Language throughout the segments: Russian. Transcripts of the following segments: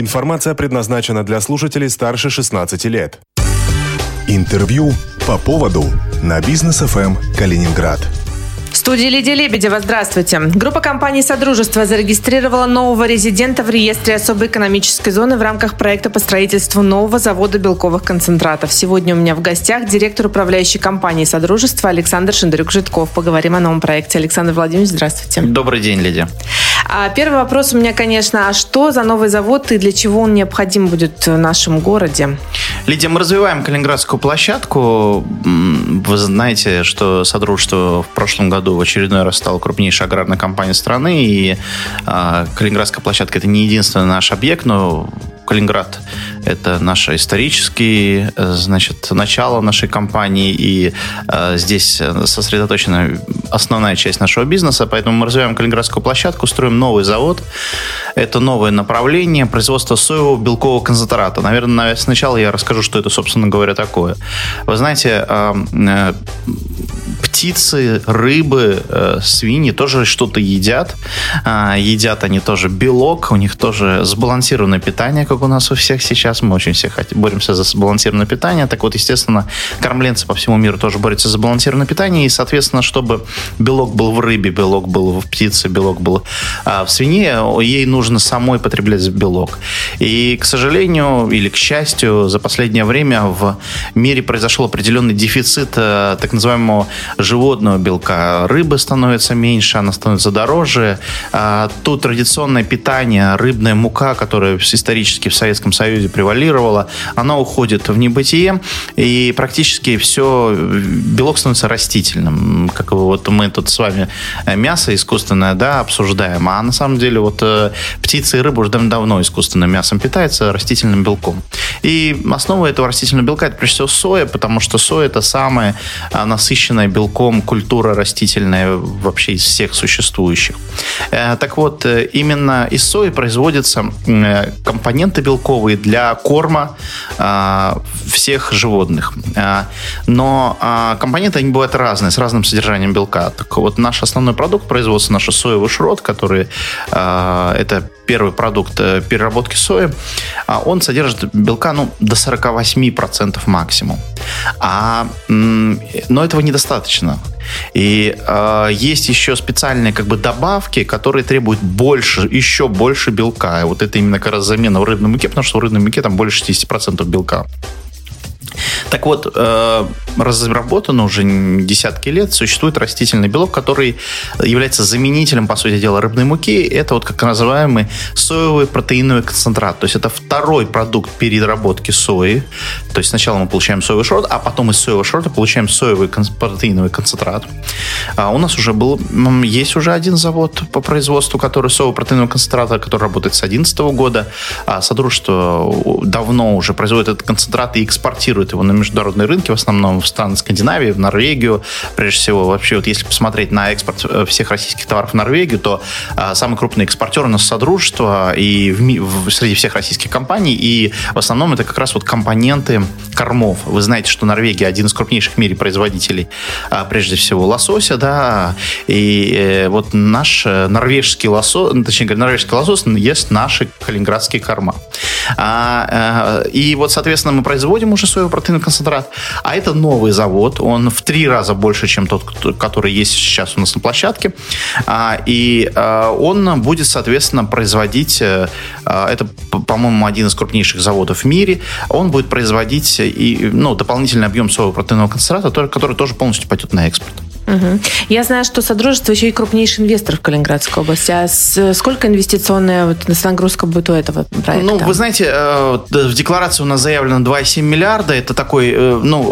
Информация предназначена для слушателей старше 16 лет. Интервью по поводу на бизнес ФМ Калининград. Студии Лидия Лебедева. Здравствуйте. Группа компаний «Содружество» зарегистрировала нового резидента в реестре особой экономической зоны в рамках проекта по строительству нового завода белковых концентратов. Сегодня у меня в гостях директор управляющей компании «Содружество» Александр Шендрюк-Житков. Поговорим о новом проекте. Александр Владимирович, здравствуйте. Добрый день, Лидия. А первый вопрос у меня, конечно, а что за новый завод и для чего он необходим будет в нашем городе? Лидия, мы развиваем Калининградскую площадку. Вы знаете, что Содружество в прошлом году в очередной раз стало крупнейшей аграрной компанией страны, и э, Калининградская площадка – это не единственный наш объект, но Калининград – это наше историческое, значит, начало нашей компании, и э, здесь сосредоточена основная часть нашего бизнеса, поэтому мы развиваем Калининградскую площадку, строим новый завод. Это новое направление производства соевого белкового концентрата. Наверное, сначала я расскажу, что это, собственно говоря, такое. Вы знаете, э, э, птицы, рыбы, э, свиньи тоже что-то едят. Э, едят они тоже белок, у них тоже сбалансированное питание, как у нас у всех сейчас. Мы очень все хотим, боремся за сбалансированное питание. Так вот, естественно, кормленцы по всему миру тоже борются за сбалансированное питание. И, соответственно, чтобы белок был в рыбе, белок был в птице, белок был э, в свине, ей нужно самой потреблять белок. И, к сожалению, или к счастью, за последнее время в мире произошел определенный дефицит э, так называемого животного белка. Рыбы становится меньше, она становится дороже. А, тут традиционное питание, рыбная мука, которая исторически в Советском Союзе превалировала, она уходит в небытие, и практически все, белок становится растительным. Как вот мы тут с вами мясо искусственное, да, обсуждаем, а на самом деле вот э, птицы и рыба уже давно искусственным мясом питаются, растительным белком. И основа этого растительного белка это прежде всего соя, потому что соя это самая насыщенная белком белком культура растительная вообще из всех существующих. Э, так вот, э, именно из сои производятся э, компоненты белковые для корма всех животных. Но компоненты, они бывают разные, с разным содержанием белка. Так вот, наш основной продукт производства, наш соевый шрот, который это первый продукт переработки сои, он содержит белка ну, до 48% максимум. А, но этого недостаточно достаточно. И э, есть еще специальные как бы добавки, которые требуют больше, еще больше белка. И вот это именно как раз замена в рыбной муке, потому что в рыбной муке там больше 60% белка. Так вот, э, разработано уже десятки лет, существует растительный белок, который является заменителем, по сути дела, рыбной муки. Это вот как называемый соевый протеиновый концентрат. То есть это второй продукт переработки сои. То есть сначала мы получаем соевый шрот, а потом из соевого шрота получаем соевый протеиновый концентрат. А у нас уже был, есть уже один завод по производству, который соевого протеинового концентрата, который работает с 2011 года. А Содружество давно уже производит этот концентрат и экспортирует его на международные рынки, в основном в страны Скандинавии, в Норвегию. Прежде всего, вообще, вот если посмотреть на экспорт э, всех российских товаров в Норвегию, то а, самый крупный экспортер у нас Содружество и в, в, среди всех российских компаний, и в основном это как раз вот компоненты кормов. Вы знаете, что Норвегия один из крупнейших в мире производителей, а, прежде всего, лосося, да, и э, вот наш э, норвежский лосось, точнее говоря, норвежский лосось ест наши калининградские корма. А, э, и вот, соответственно, мы производим уже соевый протеиновый концентрат, а это новый завод, он в три раза больше, чем тот, который есть сейчас у нас на площадке, а, и а, он будет, соответственно, производить, э, это, по-моему, один из крупнейших заводов в мире, он будет производить и, ну, дополнительный объем соевого протеинового концентрата, который тоже полностью пойдет на экспорт. Угу. Я знаю, что Содружество еще и крупнейший инвестор в Калининградской области. А с, сколько инвестиционная вот, нагрузка будет у этого проекта? Ну, вы знаете, э, в декларации у нас заявлено 2,7 миллиарда. Это такой, э, ну,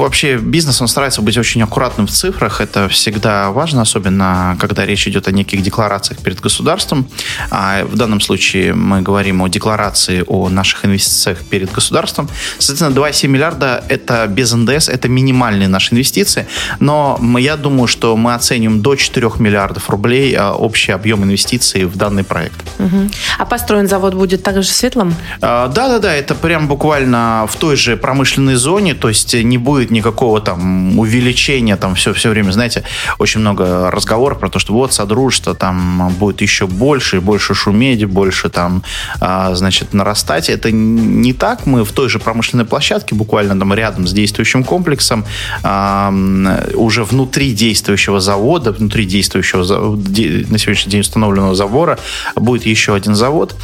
вообще бизнес, он старается быть очень аккуратным в цифрах. Это всегда важно, особенно когда речь идет о неких декларациях перед государством. А в данном случае мы говорим о декларации о наших инвестициях перед государством. Соответственно, 2,7 миллиарда – это без НДС, это минимальные наши инвестиции. Но я думаю, что мы оценим до 4 миллиардов рублей а, общий объем инвестиций в данный проект. Угу. А построен завод будет также в Светлом? Да, да, да, это прям буквально в той же промышленной зоне, то есть не будет никакого там увеличения, там все, все время, знаете, очень много разговоров про то, что вот Содружество там будет еще больше, больше шуметь, больше там, а, значит, нарастать. Это не так, мы в той же промышленной площадке, буквально там рядом с действующим комплексом, уже внутри действующего завода, внутри действующего на сегодняшний день установленного забора будет еще один завод.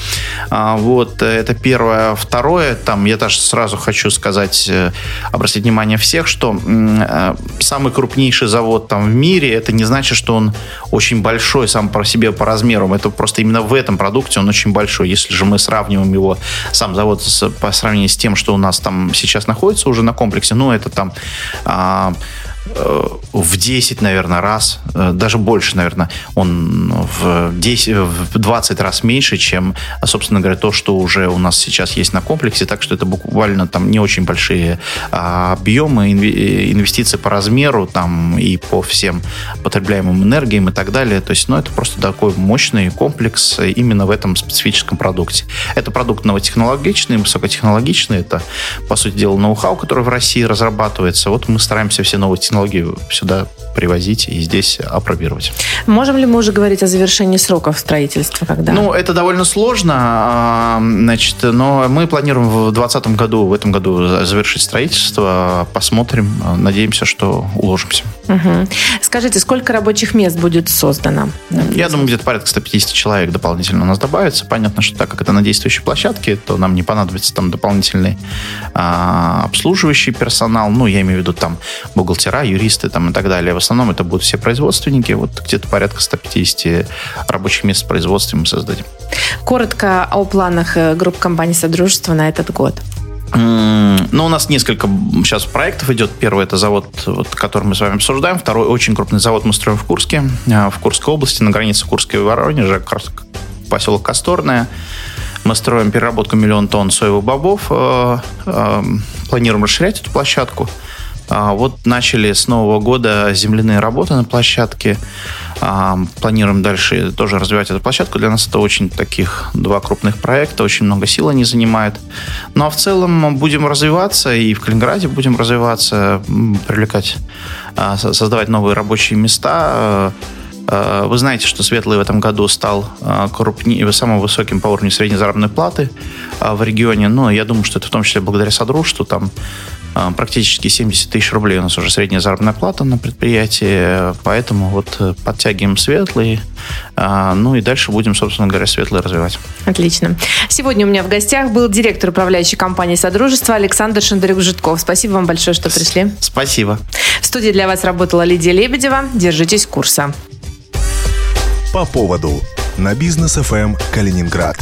А, вот, это первое. Второе, там я даже сразу хочу сказать, э, обратить внимание всех, что э, самый крупнейший завод там в мире, это не значит, что он очень большой сам по себе по размерам. Это просто именно в этом продукте он очень большой. Если же мы сравниваем его, сам завод по сравнению с тем, что у нас там сейчас находится уже на комплексе, ну, это там а, Э, в 10, наверное, раз, э, даже больше, наверное, он в, 10, в 20 раз меньше, чем, собственно говоря, то, что уже у нас сейчас есть на комплексе. Так что это буквально там не очень большие а, объемы, э, инвестиции по размеру там и по всем потребляемым энергиям и так далее. То есть, ну, это просто такой мощный комплекс именно в этом специфическом продукте. Это продукт новотехнологичный, высокотехнологичный. Это, по сути дела, ноу-хау, который в России разрабатывается. Вот мы стараемся все новые технологии технологии сюда привозить и здесь опробировать. Можем ли мы уже говорить о завершении сроков строительства? Когда? Ну, это довольно сложно, а, значит, но мы планируем в 2020 году, в этом году завершить строительство. Посмотрим, надеемся, что уложимся. Угу. Скажите, сколько рабочих мест будет создано? Я думаю, где-то порядка 150 человек дополнительно у нас добавится. Понятно, что так как это на действующей площадке, то нам не понадобится там дополнительный а, обслуживающий персонал. Ну, я имею в виду там бухгалтера, юристы там и так далее. В основном это будут все производственники. Вот где-то порядка 150 рабочих мест в производстве мы создадим. Коротко о планах э, групп компаний Содружества на этот год. Ну, у нас несколько сейчас проектов идет. Первый это завод, вот, который мы с вами обсуждаем. Второй очень крупный завод мы строим в Курске, э, в Курской области, на границе Курской и Воронежа, поселок Косторное. Мы строим переработку миллион тонн соевых бобов. Э, планируем расширять эту площадку. А, вот начали с Нового года земляные работы на площадке. А, планируем дальше тоже развивать эту площадку. Для нас это очень таких два крупных проекта, очень много сил они занимают. Ну а в целом будем развиваться и в Калининграде будем развиваться, привлекать, а, создавать новые рабочие места. Вы знаете, что Светлый в этом году стал крупнее, самым высоким по уровню средней заработной платы в регионе. Но я думаю, что это в том числе благодаря Содружеству. Там а, практически 70 тысяч рублей у нас уже средняя заработная плата на предприятии, поэтому вот э, подтягиваем светлые, а, ну и дальше будем, собственно говоря, светлые развивать. Отлично. Сегодня у меня в гостях был директор управляющей компании Содружества Александр Шандарюк-Житков. Спасибо вам большое, что пришли. Спасибо. В студии для вас работала Лидия Лебедева. Держитесь курса. По поводу на бизнес ФМ Калининград.